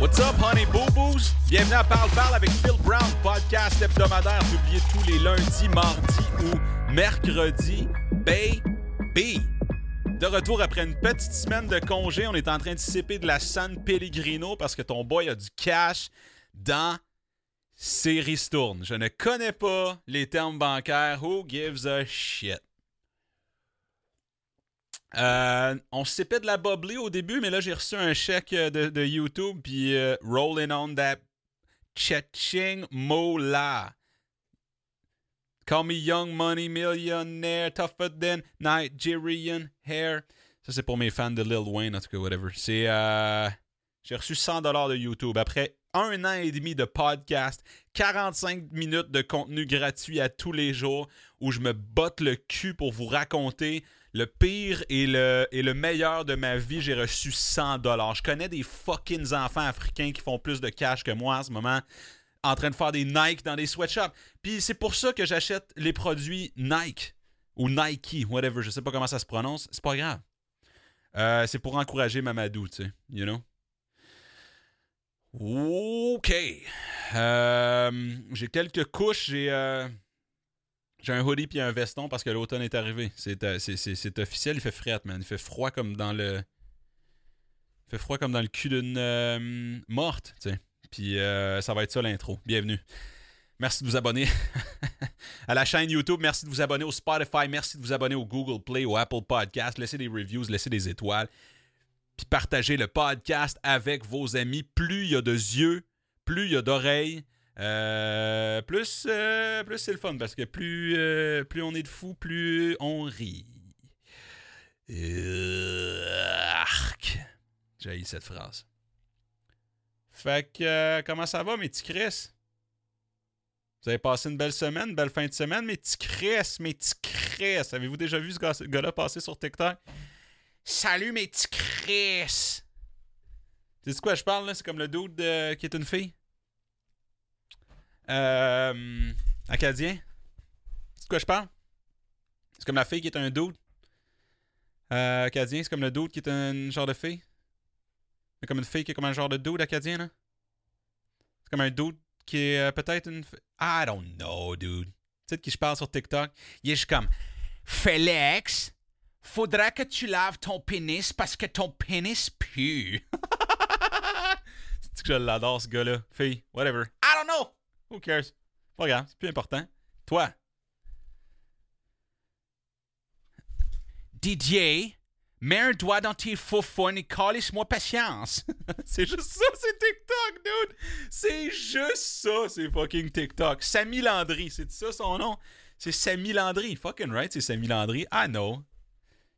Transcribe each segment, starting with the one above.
What's up, honey boo boos? Bienvenue à Parle Parle avec Phil Brown, podcast hebdomadaire publié tous les lundis, mardis ou mercredis. Baby! De retour après une petite semaine de congé, on est en train de siper de la San Pellegrino parce que ton boy a du cash dans ses ristournes. Je ne connais pas les termes bancaires. Who gives a shit? Euh, on se sipait de la bubbly au début, mais là, j'ai reçu un chèque de, de YouTube, puis euh, rolling on that ching mola. Call me young money millionaire, tougher than Nigerian hair. Ça, c'est pour mes fans de Lil Wayne, en tout cas, whatever. C'est. Euh, j'ai reçu 100$ de YouTube. Après un an et demi de podcast, 45 minutes de contenu gratuit à tous les jours, où je me botte le cul pour vous raconter le pire et le, meilleur de ma vie, j'ai reçu 100 dollars. Je connais des fucking enfants africains qui font plus de cash que moi en ce moment en train de faire des Nike dans des sweatshops. Puis c'est pour ça que j'achète les produits Nike ou Nike, whatever, je sais pas comment ça se prononce, c'est pas grave. Euh, c'est pour encourager Mamadou, tu sais, you know? OK. Euh, j'ai quelques couches, j'ai... Euh, j'ai un hoodie puis un veston parce que l'automne est arrivé. Euh, c'est officiel, il fait fret, man. Il fait froid comme dans le. Il fait froid comme dans le cul d'une euh, morte, tu. Puis euh, ça va être ça l'intro. Bienvenue. Merci de vous abonner à la chaîne YouTube. Merci de vous abonner au Spotify. Merci de vous abonner au Google Play, au Apple Podcast. Laissez des reviews, laissez des étoiles. Puis partagez le podcast avec vos amis. Plus il y a de yeux, plus il y a d'oreilles, euh, plus euh, plus c'est le fun parce que plus, euh, plus on est de fous, plus on rit. Arc. J'ai cette phrase. Fait que, comment ça va, mes petits Chris? Vous avez passé une belle semaine, belle fin de semaine, mes petits Chris, mes petits Chris. Avez-vous déjà vu ce gars-là passer sur TikTok? Salut, mes petits Chris! Sais quoi je parle, là? C'est comme le dude qui est une fille? Euh, acadien. C'est de quoi je parle? C'est comme la fille qui est un dude. Euh, acadien, c'est comme le dude qui est un genre de fille. C'est comme une fille qui est comme un genre de dude acadien, là. C'est comme un dude qui est euh, peut-être une. I don't know, dude. Tu sais de qui je parle sur TikTok? Il est juste comme Félix, faudra que tu laves ton pénis parce que ton pénis pue. c'est que je l'adore, ce gars-là? Fille, whatever. Who cares? Pas grave, c'est plus important. Toi. Didier, mets un doigt dans tes faux et calisse-moi patience. c'est juste ça, c'est TikTok, dude. C'est juste ça, c'est fucking TikTok. Samy Landry, c'est ça son nom? C'est Samy Landry. Fucking right, c'est Samy Landry. I know.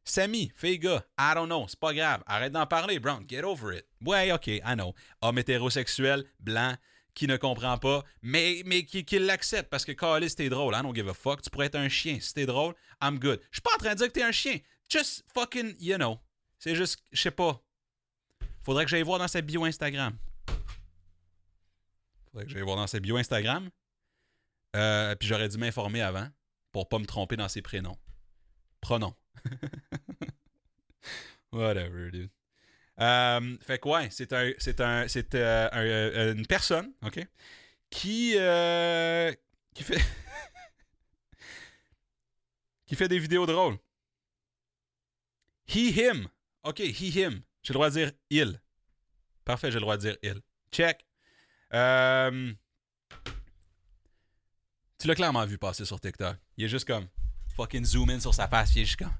Samy, fais gars, I don't know, c'est pas grave. Arrête d'en parler, Brown. Get over it. Ouais, ok, I know. Homme hétérosexuel, blanc, qui ne comprend pas, mais, mais qui, qui l'accepte parce que Carlis, t'es drôle, I don't give a fuck. Tu pourrais être un chien. Si t'es drôle, I'm good. Je suis pas en train de dire que t'es un chien. Just fucking, you know. C'est juste, je sais pas. Faudrait que j'aille voir dans sa bio Instagram. Faudrait que j'aille voir dans sa bio Instagram. Euh, puis j'aurais dû m'informer avant pour pas me tromper dans ses prénoms. Pronoms. Whatever, dude. Euh, fait que ouais, c'est un, c'est un, c'est euh, euh, une personne, ok, qui, qui fait, qui fait des vidéos drôles. He, him. Ok, he, him. J'ai le droit de dire il. Parfait, j'ai le droit de dire il. Check. tu l'as clairement vu passer sur TikTok. Il est juste comme fucking zoom in sur sa face. Il est juste comme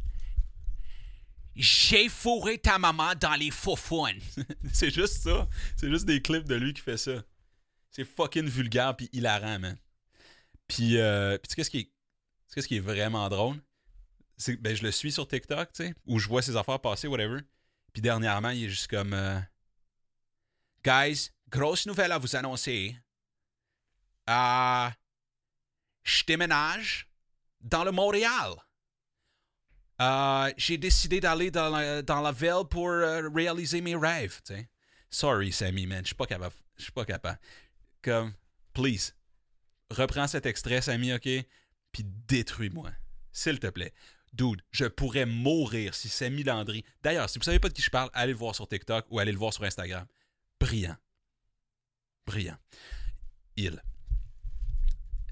j'ai fourré ta maman dans les faux c'est juste ça. C'est juste des clips de lui qui fait ça. C'est fucking vulgaire puis hilarant, man. Puis, euh, puis tu sais qu'est-ce qui est, qui est vraiment drôle? C'est ben je le suis sur TikTok, tu sais, où je vois ses affaires passer, whatever. Puis dernièrement, il est juste comme euh, Guys, grosse nouvelle à vous annoncer. Euh, je déménage dans le Montréal. Euh, j'ai décidé d'aller dans la, dans ville pour euh, réaliser mes rêves. Sorry, Sammy, man. Je suis pas capable. Je suis pas capable. Comme, please, reprends cet extrait, Sammy, OK? Puis détruis-moi. S'il te plaît. Dude, je pourrais mourir si Sammy Landry. D'ailleurs, si vous savez pas de qui je parle, allez le voir sur TikTok ou allez le voir sur Instagram. Brillant. brillant. Il.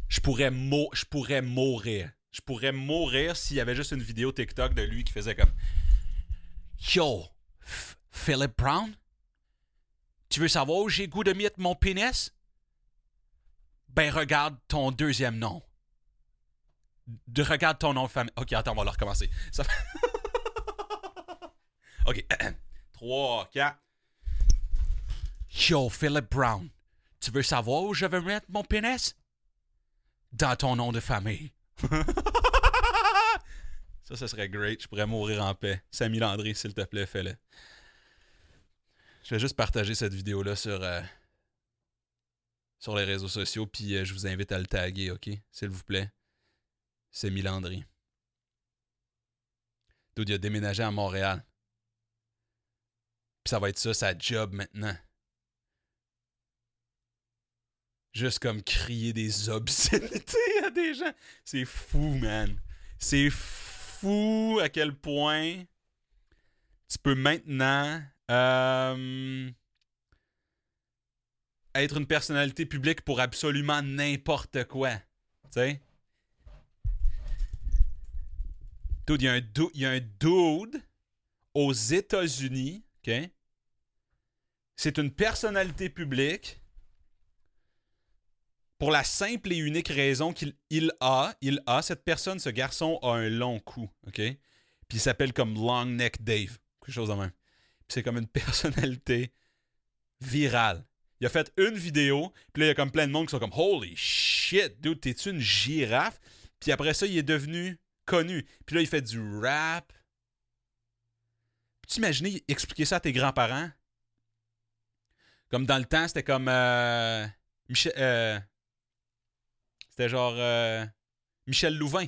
Je pourrais, mo- je pourrais mourir. Je pourrais mourir s'il y avait juste une vidéo TikTok de lui qui faisait comme Yo, Philip Brown? Tu veux savoir où j'ai goût de mettre mon pénis? Ben, regarde ton deuxième nom. De, regarde ton nom de famille. Ok, attends, on va le recommencer. Ok. 3, 4. Yo, Philip Brown. Tu veux savoir où je vais mettre mon pénis? Dans ton nom de famille. ça, ça serait great. Je pourrais mourir en paix. Samy Landry, s'il te plaît, fais-le. Je vais juste partager cette vidéo-là sur, euh, sur les réseaux sociaux, puis euh, je vous invite à le taguer, OK? S'il vous plaît. Samy Landry. A déménagé à Montréal. Puis ça va être ça, sa job maintenant. Juste comme crier des obscénités à des gens. C'est fou, man. C'est fou à quel point tu peux maintenant euh, être une personnalité publique pour absolument n'importe quoi. Tu sais? Dude, il y, a un du- il y a un dude aux États-Unis, OK? C'est une personnalité publique pour la simple et unique raison qu'il il a, il a, cette personne, ce garçon a un long cou, OK? Puis il s'appelle comme Long Neck Dave, quelque chose de même. Puis c'est comme une personnalité virale. Il a fait une vidéo, puis là, il y a comme plein de monde qui sont comme Holy shit, dude, t'es-tu une girafe? Puis après ça, il est devenu connu. Puis là, il fait du rap. Peux-tu imaginer expliquer ça à tes grands-parents? Comme dans le temps, c'était comme. euh, Michel. euh, c'était genre. euh, Michel Louvain.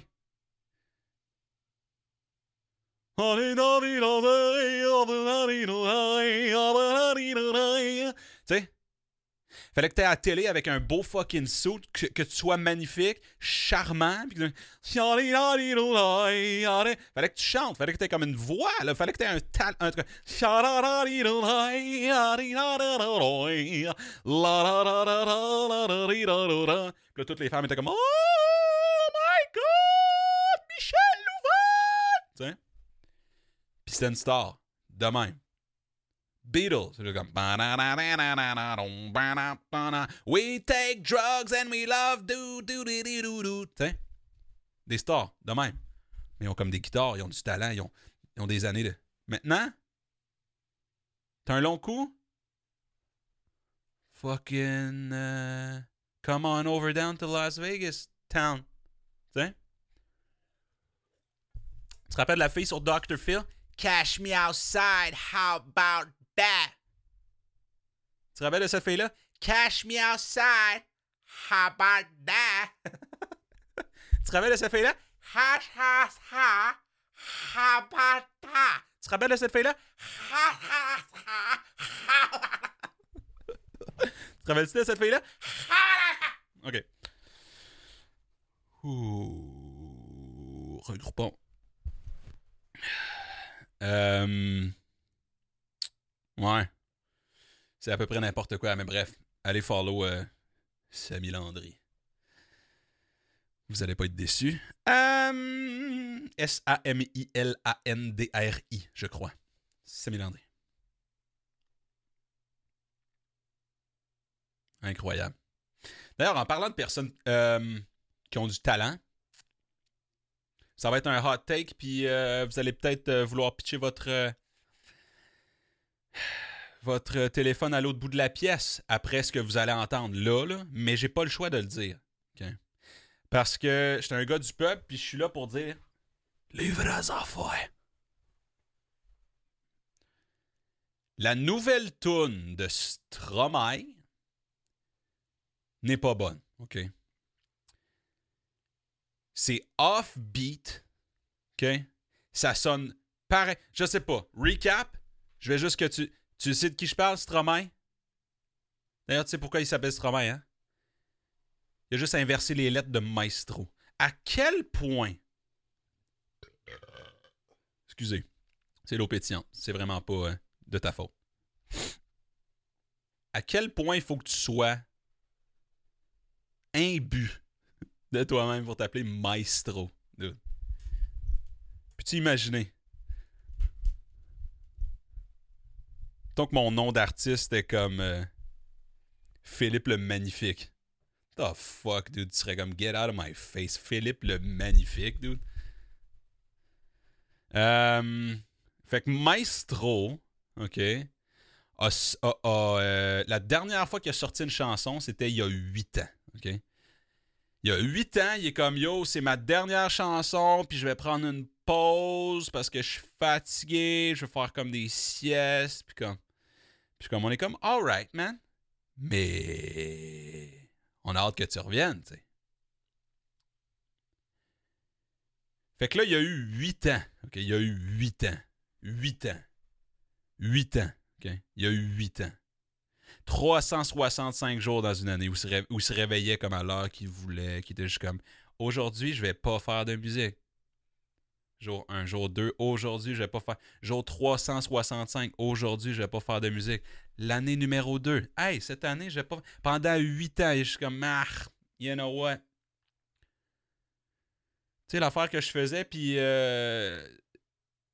Tu sais? Fallait que tu à la télé avec un beau fucking suit, que, que tu sois magnifique, charmant, puis que- Fallait que tu chantes, fallait que tu comme une voix, là. Fallait que tu un talent. Un truc. Toutes les femmes étaient comme Oh my god! Michel Louvain! Tu? Puis c'était une star. De même. Beatles. C'est comme. We take drugs and we love do do do do do do. Tu sais? Des stars, de même. Mais ils ont comme des guitares, ils ont du talent, ils ont, ils ont des années de. Maintenant, t'as un long coup? Fucking. euh, come on over down to Las Vegas town. Tu sais? Tu te rappelles la fille sur Dr. Phil? Cash me outside, how about that? Tu te rappelles de cette fille-là? Cash me outside, how about that? tu te rappelles de cette fille-là? Ha, ha, ha, how about that? Tu te rappelles de cette fille-là? Ha, ha, ha, ha. Tu te rappelles-tu de cette fille-là? Ok. Ouh, regroupons. Euh... Ouais. C'est à peu près n'importe quoi, mais bref. Allez follow euh, Samy Landry. Vous allez pas être déçus. Euh, S-A-M-I-L-A-N-D-R-I, je crois. Samy Landry. Incroyable. D'ailleurs, en parlant de personnes euh, qui ont du talent, ça va être un hot take, puis euh, vous allez peut-être euh, vouloir pitcher votre votre téléphone à l'autre bout de la pièce après ce que vous allez entendre là, là mais j'ai pas le choix de le dire. Parce que j'étais un gars du peuple, puis je suis là pour dire les vraies affaires. La nouvelle tune de Stromae n'est pas bonne, ok? C'est off-beat, ok? Ça sonne pareil. Je sais pas. Recap, je vais juste que tu... Tu sais de qui je parle, Stromae? D'ailleurs, tu sais pourquoi il s'appelle Stromae, hein? Il a juste inversé les lettres de maestro. À quel point... Excusez. C'est l'eau pétillante. C'est vraiment pas euh, de ta faute. à quel point il faut que tu sois imbu de toi-même pour t'appeler maestro. Dude. Peux-tu imaginer? Donc mon nom d'artiste est comme euh, Philippe le Magnifique. The fuck, dude? Tu serais comme Get out of my face. Philippe le Magnifique, dude. Euh, fait que Maestro, ok, euh, la dernière fois qu'il a sorti une chanson, c'était il y a 8 ans, Il y a 8 ans, il est comme Yo, c'est ma dernière chanson, puis je vais prendre une pause parce que je suis fatigué, je vais faire comme des siestes, puis comme. Puis comme on est comme Alright, man. Mais. On a hâte que tu reviennes, tu sais. Fait que là, il y a eu 8 ans. OK? Il y a eu 8 ans. 8 ans. 8 ans. OK? Il y a eu 8 ans. 365 jours dans une année où il se, réveillait comme à l'heure qu'il voulait, qui était juste comme aujourd'hui, je vais pas faire de musique. Jour 1, jour 2, aujourd'hui, je vais pas faire. Jour 365, aujourd'hui, je vais pas faire de musique. L'année numéro 2, hey, cette année, je vais pas. Pendant 8 ans, je suis comme, ah, you know what? Tu sais, l'affaire que je faisais, puis euh,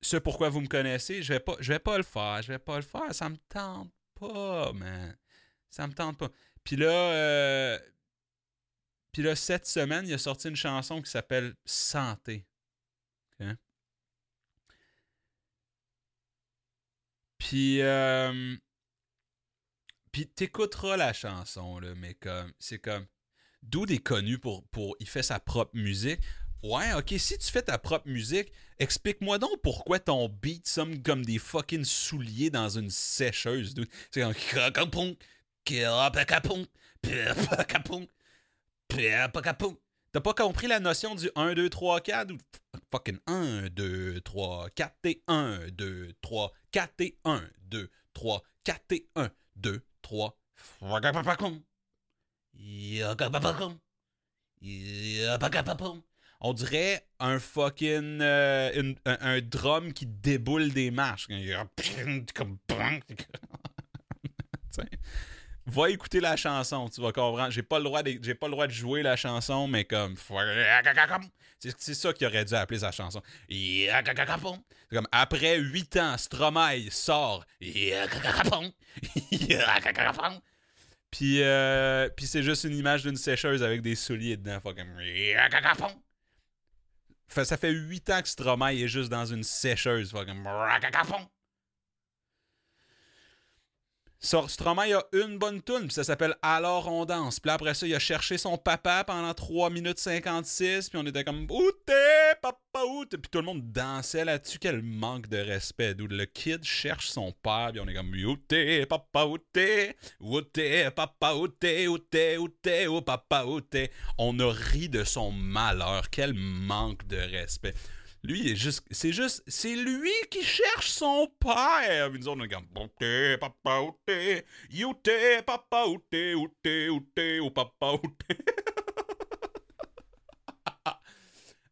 ce pourquoi vous me connaissez, je vais pas, je vais pas le faire, je vais pas le faire, ça me tente pas, man. Ça me tente pas. Puis là, euh, là, cette semaine, il a sorti une chanson qui s'appelle Santé. OK? Puis, euh, puis t'écouteras la chanson, là, mais c'est comme, Dude est connu pour, pour, il fait sa propre musique. Ouais, ok, si tu fais ta propre musique, explique-moi donc pourquoi ton beat sonne comme des fucking souliers dans une sécheuse. C'est comme T'as pas compris la notion du 1, 2, 3, 4 ou fucking 1, 2, 3, 4 et 1, 2, 3, 4 et 1, 2, 3, 4 et 1, 2, 3. Fracapapacom. Yakapapacom. Yapacapapom. On dirait un fucking. euh, une- un, un drum qui déboule des marches. Va écouter la chanson, tu vas comprendre. J'ai pas le droit de, j'ai pas le droit de jouer la chanson, mais comme. C'est ça qu'il aurait dû appeler sa chanson. Comme après 8 ans, Stromae sort. Puis, euh, puis c'est juste une image d'une sécheuse avec des souliers dedans. Fait, ça fait 8 ans que Stromae est juste dans une sécheuse. Fucking. Sur Stromae a une bonne tune, puis ça s'appelle Alors on danse. Puis après ça, il a cherché son papa pendant 3 minutes 56, puis on était comme Où t'es, papa, où t'es? Puis tout le monde dansait là-dessus. Quel manque de respect. D'où le kid cherche son père, puis on est comme Où t'es, papa, où t'es? Où t'es, papa, où t'es? Où t'es, où t'es, où papa, où t'es? On a ri de son malheur. Quel manque de respect. Lui, il est juste. C'est juste. C'est lui qui cherche son père. Puis nous autres, on est comme. T'es, papa? Où t'es, papa, t'es, où t'es, où papa, où t'es?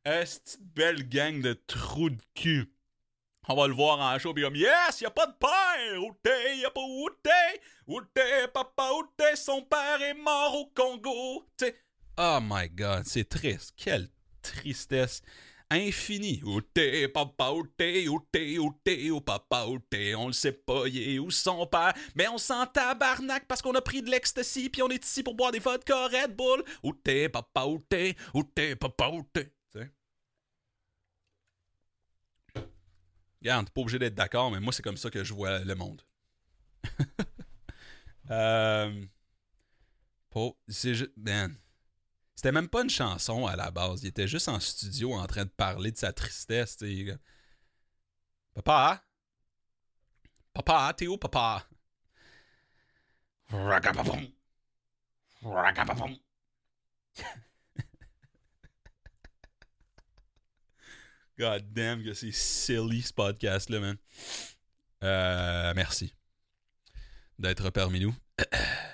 Est belle gang de trous de cul? On va le voir en show, puis comme Yes, y a pas de père! T'es? Y a pas? Où t'es, papa, t'es? Son père est mort au Congo. Tu sais. Oh my god, c'est triste. Quelle tristesse infini. T'es, papa, t'es, où t'es, où papa, t'es, on le sait pas, il est où son père, mais on s'en tabarnak parce qu'on a pris de l'ecstasy puis on est ici pour boire des vodka Red Bull. T'es, papa, où t'es, papa, sais? Regarde, t'es pas obligé d'être d'accord, mais moi, c'est comme ça que je vois le monde. euh... C'est juste... C'était même pas une chanson à la base. Il était juste en studio en train de parler de sa tristesse. tu sais. Il est comme, Papa? Papa, t'es où, papa? God damn que c'est silly ce podcast-là, man. Euh, merci d'être parmi nous.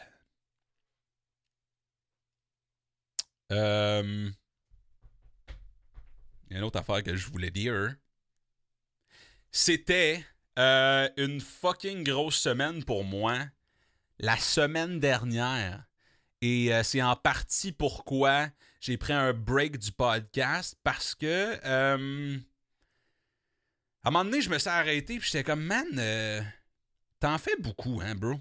Euh, il y a une autre affaire que je voulais dire. C'était euh, une fucking grosse semaine pour moi. la semaine dernière. Et euh, c'est en partie pourquoi j'ai pris un break du podcast parce que euh, à un moment donné, je me suis arrêté et j'étais comme man, euh, t'en fais beaucoup, hein, bro.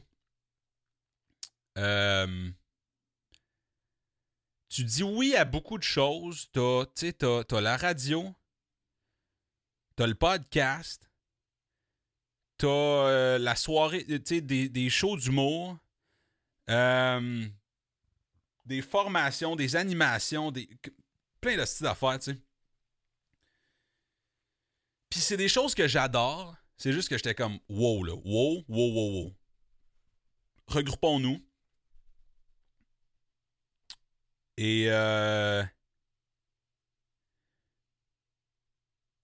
Tu dis oui à beaucoup de choses. T'as, t'as, t'as la radio, t'as le podcast, t'as euh, la soirée, tu sais, des, des shows d'humour, euh, des formations, des animations, des plein de styles d'affaires, tu sais. Puis c'est des choses que j'adore. C'est juste que j'étais comme wow là, wow, wow, wow, wow. Regroupons-nous. Et euh,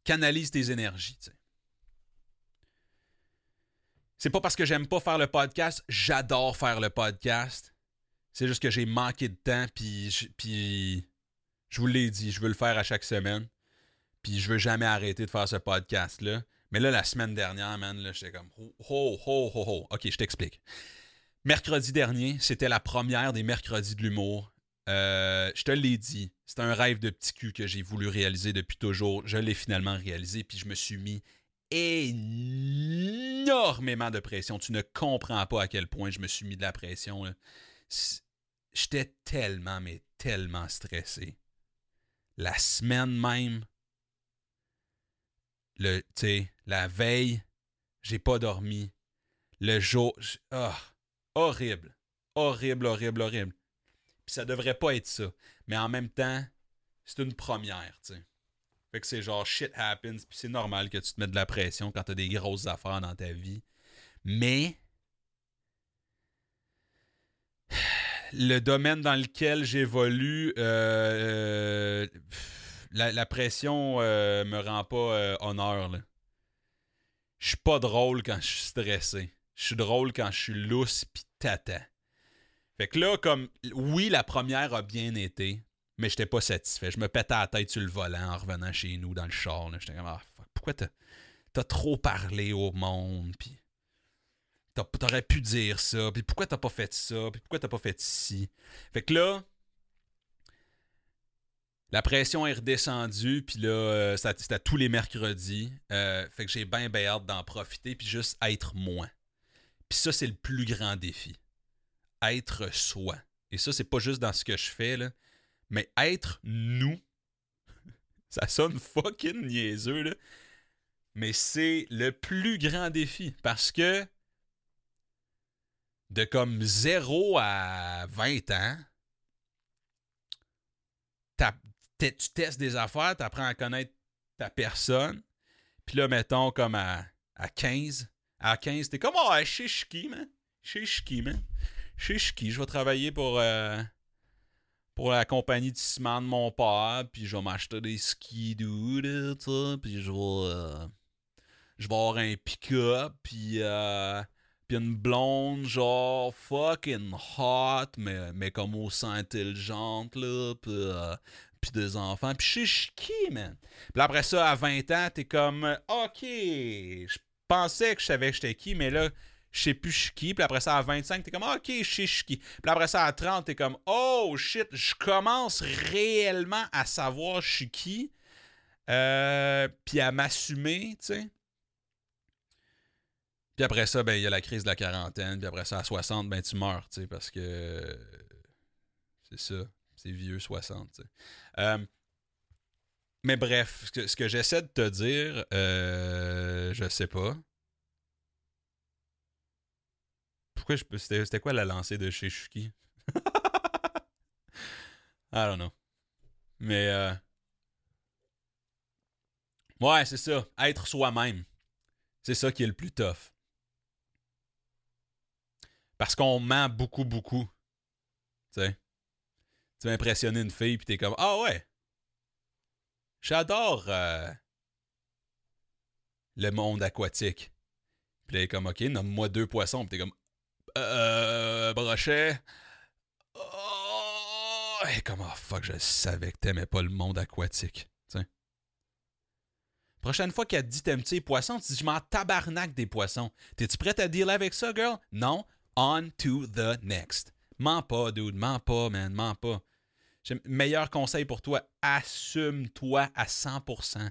canalise tes énergies. C'est pas parce que j'aime pas faire le podcast, j'adore faire le podcast. C'est juste que j'ai manqué de temps, puis, puis je vous l'ai dit, je veux le faire à chaque semaine. Puis je veux jamais arrêter de faire ce podcast-là. Mais là, la semaine dernière, man, là, j'étais comme ho, ho, ho, ho, ho. Ok, je t'explique. Mercredi dernier, c'était la première des mercredis de l'humour. Euh, je te l'ai dit, c'est un rêve de petit cul que j'ai voulu réaliser depuis toujours. Je l'ai finalement réalisé, puis je me suis mis énormément de pression. Tu ne comprends pas à quel point je me suis mis de la pression. J'étais tellement, mais tellement stressé. La semaine même, le, la veille, j'ai pas dormi. Le jour, oh, horrible, horrible, horrible, horrible. Puis ça devrait pas être ça. Mais en même temps, c'est une première, tu sais. Fait que c'est genre shit happens, puis c'est normal que tu te mettes de la pression quand t'as des grosses affaires dans ta vie. Mais le domaine dans lequel j'évolue, euh, euh, la, pression euh, me rend pas honneur. Je suis pas drôle quand je suis stressé. Je suis drôle quand je suis lousse pis tata. Fait que là, comme oui, la première a bien été mais j'étais pas satisfait. Je me pétais la tête sur le volant en revenant chez nous dans le char. J'étais comme, ah, pourquoi t'as, as trop parlé au monde, puis t'aurais pu dire ça, puis pourquoi t'as pas fait ça, puis pourquoi t'as pas fait ci? Fait que là, la pression est redescendue, puis là, euh, c'était tous les mercredis. Euh, fait que j'ai bien, bien hâte d'en profiter, puis juste être moi. Puis ça, c'est le plus grand défi. Être soi. Et ça, c'est pas juste dans ce que je fais, là. Mais être nous, ça sonne fucking niaiseux, là. Mais c'est le plus grand défi parce que de comme 0 à 20 ans, tu testes des affaires, tu apprends à connaître ta personne. Puis là, mettons, comme à, à 15, à 15, t'es comme, oh, chez Chiki, man. Chez Chiki, man. Chez Chiki, je vais travailler pour. Euh, pour la compagnie de ciment de mon père, puis je vais m'acheter des skis dude, puis je vais euh, je vais avoir un pick-up, puis euh, puis une blonde genre fucking hot, mais, mais comme aussi intelligente, là, puis, euh, puis des enfants, puis suis qui, man? Puis après ça, à 20 ans, t'es comme, ok, je pensais que je savais que j'étais qui, mais là, je sais plus qui. Puis après ça, à 25, t'es comme, ah, ok, je sais qui. Puis après ça, à 30, t'es comme, oh shit, je commence réellement à savoir je qui. Euh, puis à m'assumer, tu sais. Puis après ça, ben, il y a la crise de la quarantaine. Puis après ça, à 60, ben, tu meurs, tu sais, parce que c'est ça. C'est vieux 60, tu sais. Euh, mais bref, ce que, j'essaie de te dire, euh, je sais pas. Pourquoi C'était quoi la lancée de chez Shuki? I don't know. Mais euh... Ouais, c'est ça. Être soi-même. C'est ça qui est le plus tough. Parce qu'on ment beaucoup, beaucoup. Tu sais? Tu vas impressionner une fille, puis t'es comme Ah ouais. J'adore euh, le monde aquatique. Puis là, est comme Ok, nomme-moi deux poissons. Puis t'es comme euh, Brochet. Oh, comment fuck, je savais que t'aimais pas le monde aquatique. T'sais. Prochaine fois qu'elle te dit t'aimes-tu les poissons, tu dis je m'en tabarnak des poissons. T'es-tu prête à dealer avec ça, girl? Non? On to the next. Mens pas, dude. Mens pas, man. Mens pas. Meilleur conseil pour toi, assume-toi à 100%.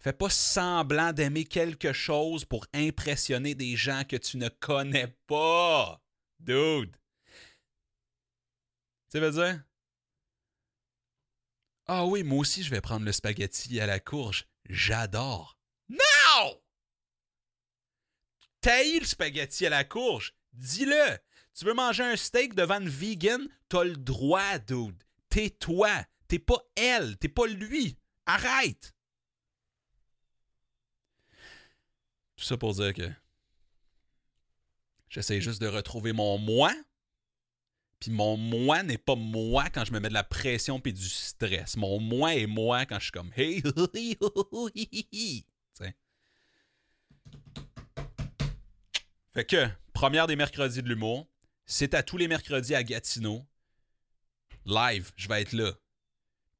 Fais pas semblant d'aimer quelque chose pour impressionner des gens que tu ne connais pas. Dude. Tu veux dire? Ah oui, moi aussi, je vais prendre le spaghetti à la courge. J'adore. Non! Taille le spaghetti à la courge. Dis-le. Tu veux manger un steak devant une vegan? T'as le droit, dude. T'es toi. T'es pas elle. T'es pas lui. Arrête. Tout ça pour dire que j'essaie juste de retrouver mon moi. Puis mon moi n'est pas moi quand je me mets de la pression puis du stress. Mon moi est moi quand je suis comme hey, Fait que, première des mercredis de l'humour, c'est à tous les mercredis à Gatineau. Live, je vais être là.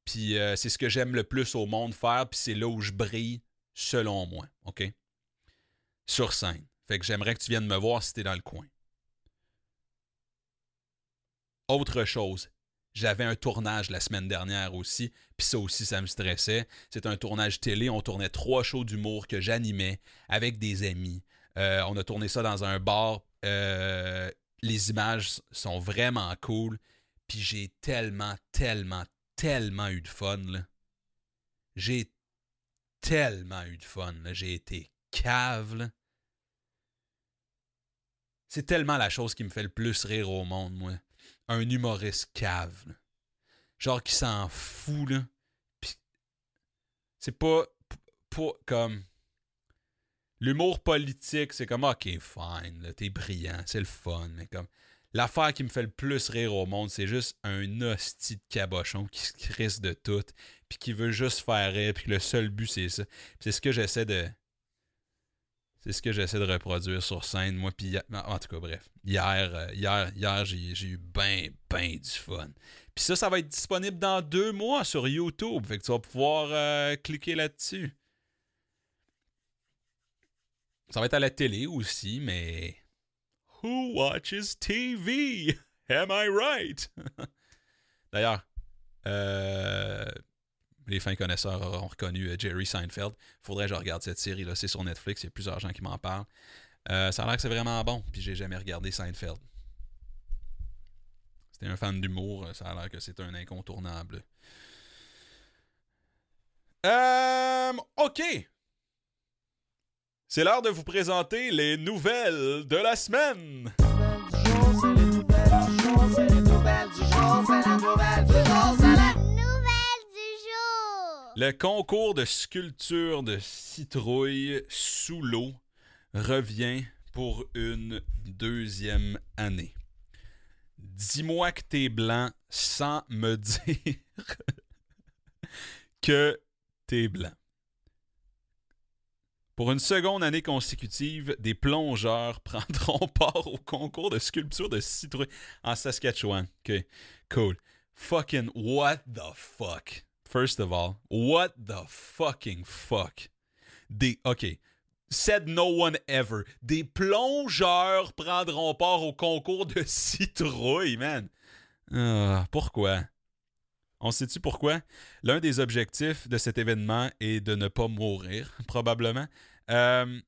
Puis euh, c'est ce que j'aime le plus au monde faire, puis c'est là où je brille, selon moi. OK? Sur scène. Fait que j'aimerais que tu viennes me voir si t'es dans le coin. Autre chose, j'avais un tournage la semaine dernière aussi, puis ça aussi, ça me stressait. C'est un tournage télé. On tournait trois shows d'humour que j'animais avec des amis. Euh, on a tourné ça dans un bar. Euh, les images sont vraiment cool. Puis j'ai tellement, tellement, tellement eu de fun. J'ai tellement eu de fun. J'ai été cave. C'est tellement la chose qui me fait le plus rire au monde, moi. Un humoriste cave. Genre qui s'en fout, là. c'est pas, pas comme L'humour politique, c'est comme, ok, fine, t'es brillant, c'est le fun, mais comme. L'affaire qui me fait le plus rire au monde, c'est juste un hostie de cabochon qui se crisse de tout, puis qui veut juste faire rire, puis le seul but, c'est ça. c'est ce que j'essaie de. C'est ce que j'essaie de reproduire sur scène, moi. Puis, en tout cas, bref. Hier, euh, hier, hier j'ai eu ben, ben du fun. Puis ça, ça va être disponible dans deux mois sur YouTube. Fait que tu vas pouvoir euh, cliquer là-dessus. Ça va être à la télé aussi, mais. Who watches TV? Am I right? D'ailleurs, euh, les fins connaisseurs auront reconnu euh, Jerry Seinfeld. Faudrait que je regarde cette série-là. C'est sur Netflix. Il y a plusieurs gens qui m'en parlent. Euh, ça a l'air que c'est vraiment bon. Puis j'ai jamais regardé Seinfeld. C'était un fan d'humour. Ça a l'air que c'est un incontournable. Euh, ok. C'est l'heure de vous présenter les nouvelles de la semaine. Le concours de sculpture de citrouille sous l'eau revient pour une deuxième année. Dis-moi que t'es blanc sans me dire que t'es blanc. Pour une seconde année consécutive, des plongeurs prendront part au concours de sculpture de citrouille en Saskatchewan. OK, cool. Fucking what the fuck? First of all, what the fucking fuck? Des, OK. Said no one ever. Des plongeurs prendront part au concours de citrouille, man. Ah, pourquoi? On sait-tu pourquoi? L'un des objectifs de cet événement est de ne pas mourir, probablement, euh,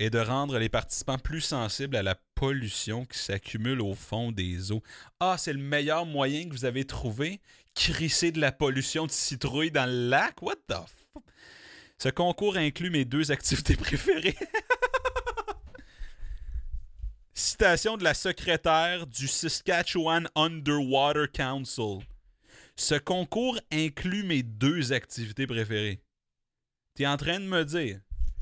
et de rendre les participants plus sensibles à la pollution qui s'accumule au fond des eaux. Ah, c'est le meilleur moyen que vous avez trouvé? Crisser de la pollution de citrouille dans le lac? What the fuck? Ce concours inclut mes deux activités préférées. Citation de la secrétaire du Saskatchewan Underwater Council. Ce concours inclut mes deux activités préférées. T'es en train de me dire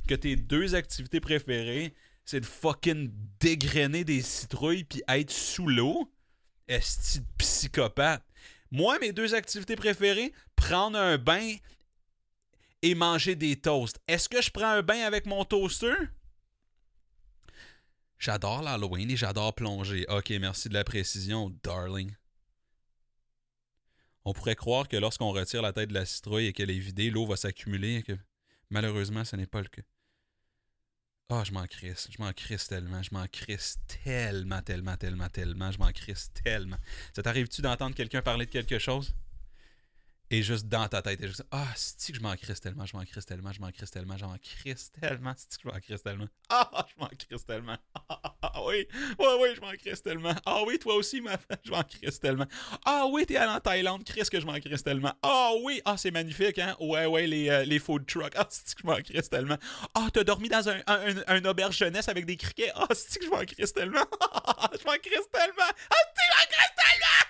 que tes deux activités préférées, c'est de fucking dégrainer des citrouilles puis être sous l'eau? Est-ce psychopathe? Moi, mes deux activités préférées, prendre un bain et manger des toasts. Est-ce que je prends un bain avec mon toaster? J'adore l'Halloween et j'adore plonger. Ok, merci de la précision, darling. On pourrait croire que lorsqu'on retire la tête de la citrouille et qu'elle est vidée, l'eau va s'accumuler que malheureusement, ce n'est pas le cas. Oh, je m'en crisse. Je m'en crisse tellement. Je m'en crisse tellement, tellement, tellement, tellement. Je m'en crisse tellement. Ça t'arrive-tu d'entendre quelqu'un parler de quelque chose? Et juste dans ta tête, et juste Ah, c'est que je m'en crisse tellement, je m'en crisse tellement, je m'en crisse tellement, je m'en crisse tellement, c'est que je m'en crisse tellement. Ah, je m'en crisse tellement. Ah, oui, oui, oui, je m'en crisse tellement. Ah oui, toi aussi, ma femme, je m'en crisse tellement. Ah oui, t'es allé en Thaïlande, Chris, que je m'en crisse tellement. Ah oui, ah, c'est magnifique, hein. Ouais, ouais, les, euh, les food trucks. Ah, c'est que je m'en crisse tellement. Ah, t'as dormi dans un, un, un, auberge jeunesse avec des criquets. Ah, c'est que je m'en crisse tellement. Ah, je m'en crisse tellement. Ah, je m'en crisse tellement.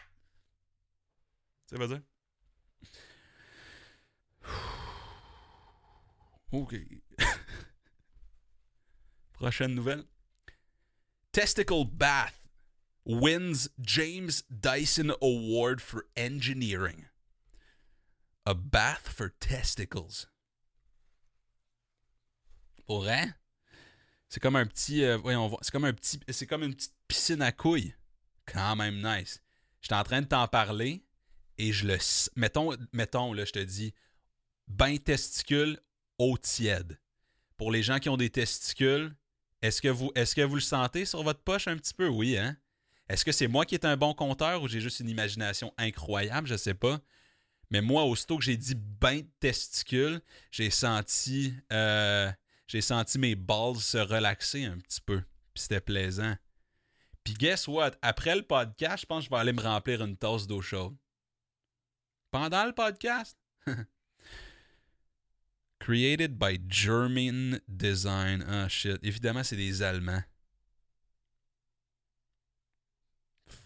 Ça veut? OK. Prochaine nouvelle. Testicle Bath wins James Dyson Award for Engineering. A bath for testicles. Pour vrai? C'est comme un petit. Euh, voyons C'est comme un petit. C'est comme une petite piscine à couilles. Quand même nice. J'étais en train de t'en parler et je le. Mettons, mettons là, je te dis. Bain testicule eau tiède. Pour les gens qui ont des testicules, est-ce que vous, est-ce que vous le sentez sur votre poche un petit peu? Oui, hein? Est-ce que c'est moi qui est un bon compteur ou j'ai juste une imagination incroyable? Je sais pas. Mais moi, aussitôt que j'ai dit bain de testicules, j'ai senti, euh, senti mes balles se relaxer un petit peu. Puis c'était plaisant. Puis guess what? Après le podcast, je pense que je vais aller me remplir une tasse d'eau chaude. Pendant le podcast? Created by German Design. Ah shit. Évidemment, c'est des Allemands.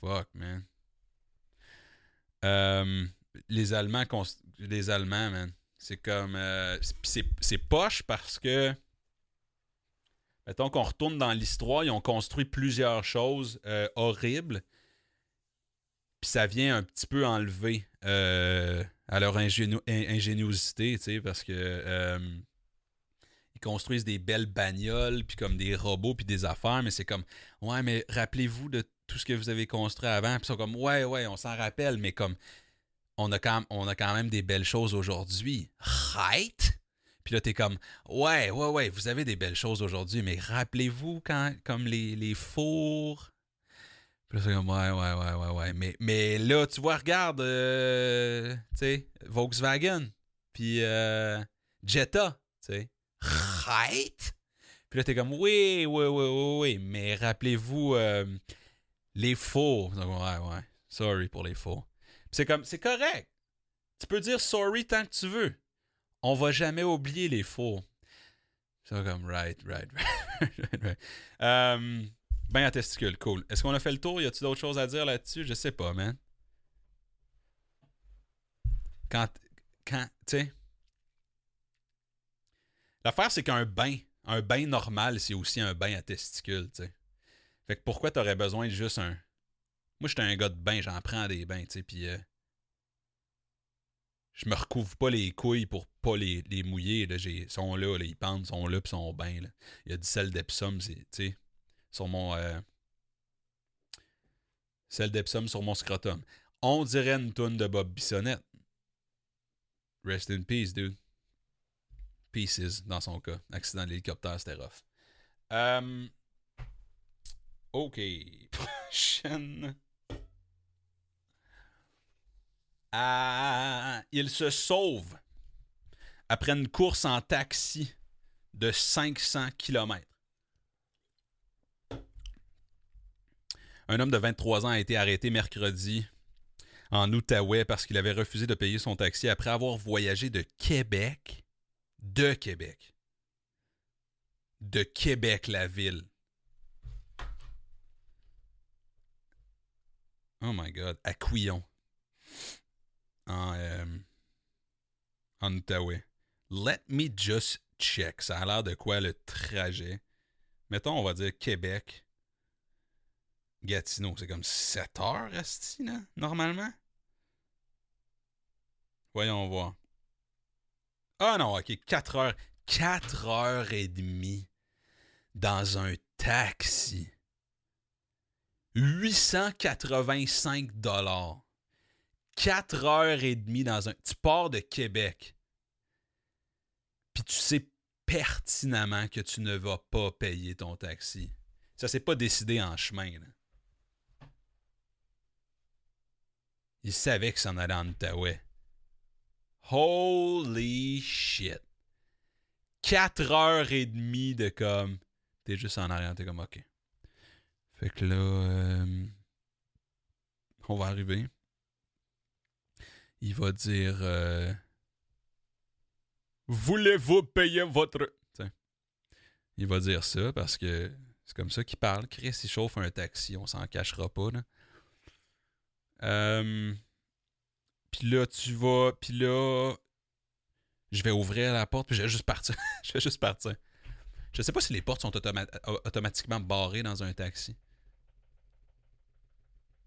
Fuck, man. Euh, les Allemands, les Allemands, man. C'est comme. Euh, c'est poche parce que. Mettons qu'on retourne dans l'histoire, ils ont construit plusieurs choses euh, horribles. Puis ça vient un petit peu enlever à leur ingéniosité, tu sais, parce que euh, ils construisent des belles bagnoles, puis comme des robots, puis des affaires, mais c'est comme, ouais, mais rappelez-vous de tout ce que vous avez construit avant, puis ils sont comme, ouais, ouais, on s'en rappelle, mais comme, on a quand, on a quand même des belles choses aujourd'hui. Right? Puis là, t'es comme, ouais, ouais, ouais, vous avez des belles choses aujourd'hui, mais rappelez-vous quand, comme les fours, puis c'est comme, ouais, ouais, ouais, ouais, ouais. Mais, mais là, tu vois, regarde, euh, tu sais, Volkswagen, puis euh, Jetta, tu sais. Right? Puis là, t'es comme, oui, oui, oui, oui, oui. Mais rappelez-vous, euh, les faux. ouais, ouais. Sorry pour les faux. c'est comme, c'est correct. Tu peux dire sorry tant que tu veux. On va jamais oublier les faux. C'est comme, right, right, right, right. Um, ben à testicule, cool. Est-ce qu'on a fait le tour? Y a-t-il d'autres choses à dire là-dessus? Je sais pas, man. Quand. Quand. Tu sais. L'affaire, c'est qu'un bain, un bain normal, c'est aussi un bain à testicules, tu sais. Fait que pourquoi t'aurais besoin de juste un? Moi, j'étais un gars de bain, j'en prends des bains, tu sais, puis. Euh, je me recouvre pas les couilles pour pas les, les mouiller. Là. Ils sont là, là, ils pendent, sont là, puis sont bains. Là. Il y a du sel d'Epsom, tu sais sur mon. Euh, celle d'Epsom sur mon scrotum. On dirait une toune de Bob Bissonnette. Rest in peace, dude. Pieces, dans son cas. Accident d'hélicoptère, c'était rough. Um, ok. Prochaine. Ah, il se sauve après une course en taxi de 500 km. Un homme de 23 ans a été arrêté mercredi en Outaouais parce qu'il avait refusé de payer son taxi après avoir voyagé de Québec, de Québec, de Québec la ville. Oh my God, à Couillon, en, euh, en Outaouais. Let me just check. Ça a l'air de quoi le trajet? Mettons, on va dire Québec. Gatineau, c'est comme 7 heures, Asti, normalement? Voyons voir. Ah non, ok, 4 heures. 4 heures et demie dans un taxi. 885 dollars. 4 heures et demie dans un... Tu pars de Québec. Puis tu sais pertinemment que tu ne vas pas payer ton taxi. Ça s'est pas décidé en chemin. Là. Il savait que ça en allait en Outaouais. Holy shit. 4 heures et demie de comme. T'es juste en arrière, t'es comme ok. Fait que là. euh, on va arriver. Il va dire. euh, Voulez-vous payer votre. T'sais. Il va dire ça parce que c'est comme ça qu'il parle. Chris, il chauffe un taxi, on s'en cachera pas. Là. Euh, puis là, tu vas. Puis là, je vais ouvrir la porte, puis je vais juste partir. je vais juste partir. Je sais pas si les portes sont automa- automatiquement barrées dans un taxi.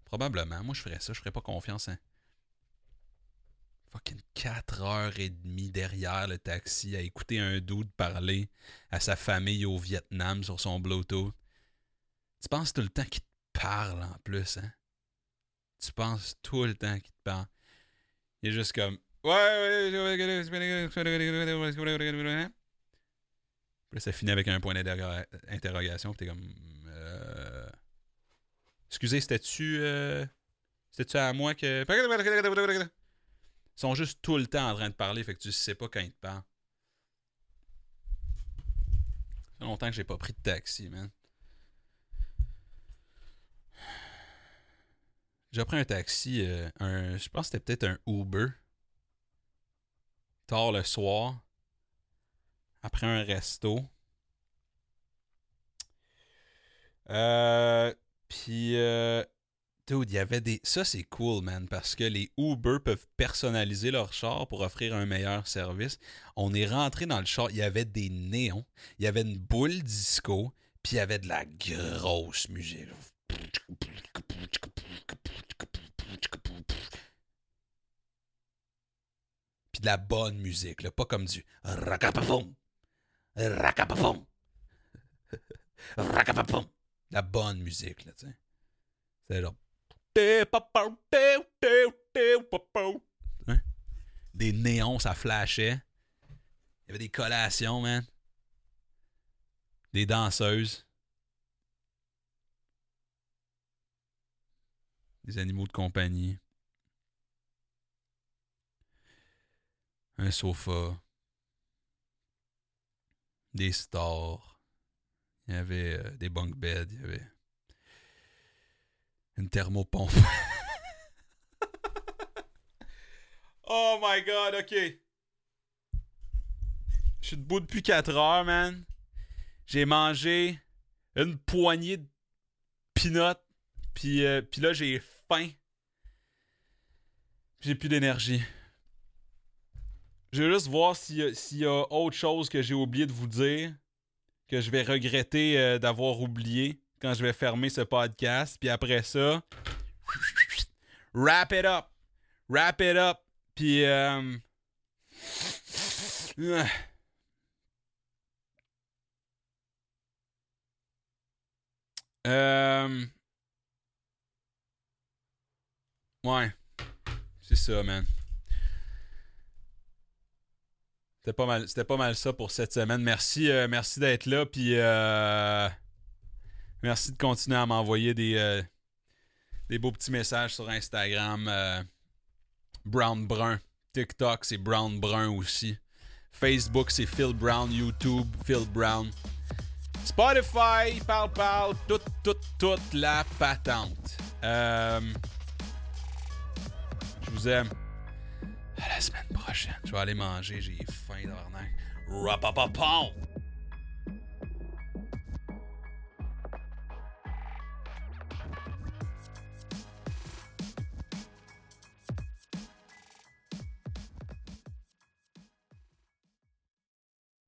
Probablement. Moi, je ferais ça. Je ferais pas confiance à. Fucking 4 heures et demie derrière le taxi à écouter un dude parler à sa famille au Vietnam sur son Bluetooth. Tu penses tout le temps qu'il te parle en plus, hein? Tu penses tout le temps qu'il te parle. Il est juste comme. Ouais, ouais. Puis ça finit avec un point d'interrogation. Puis t'es comme. euh, Excusez, c'était-tu. euh, C'était-tu à moi que. Ils sont juste tout le temps en train de parler, fait que tu sais pas quand ils te parlent. Ça fait longtemps que j'ai pas pris de taxi, man. J'ai pris un taxi, euh, un, je pense que c'était peut-être un Uber. Tard le soir. Après un resto. Euh, puis, euh, dude, il y avait des. Ça, c'est cool, man, parce que les Uber peuvent personnaliser leur char pour offrir un meilleur service. On est rentré dans le char, il y avait des néons, il y avait une boule disco, puis il y avait de la grosse musique. Puis de la bonne musique, là, pas comme du racapapom, racapapom, racapapom. La bonne musique, là, tu sais. C'est genre. Hein? Des néons, ça flashait. Il y avait des collations, man. Des danseuses. Des animaux de compagnie. Un sofa. Des stars. Il y avait euh, des bunk beds. Il y avait une thermopompe. oh my god, ok. Je suis debout depuis 4 heures, man. J'ai mangé une poignée de peanuts. Puis, euh, là, j'ai J'ai plus d'énergie. Je vais juste voir s'il y, y a autre chose que j'ai oublié de vous dire. Que je vais regretter euh, d'avoir oublié quand je vais fermer ce podcast. Puis après ça, wrap it up. Wrap it up. Puis, euh, euh, ouais, c'est ça, man. C'était pas mal, c'était pas mal ça pour cette semaine. Merci, euh, merci d'être là. Puis, euh, merci de continuer à m'envoyer des, euh, des beaux petits messages sur Instagram. Brown Brun. TikTok, c'est Brown Brun aussi. Facebook, c'est Phil Brown. YouTube, Phil Brown. Spotify, parle, parle, toute, toute, toute la patente. Euh, je vous aime. À la semaine prochaine. Je vais aller manger, j'ai faim, tabarnak. Rapapapon!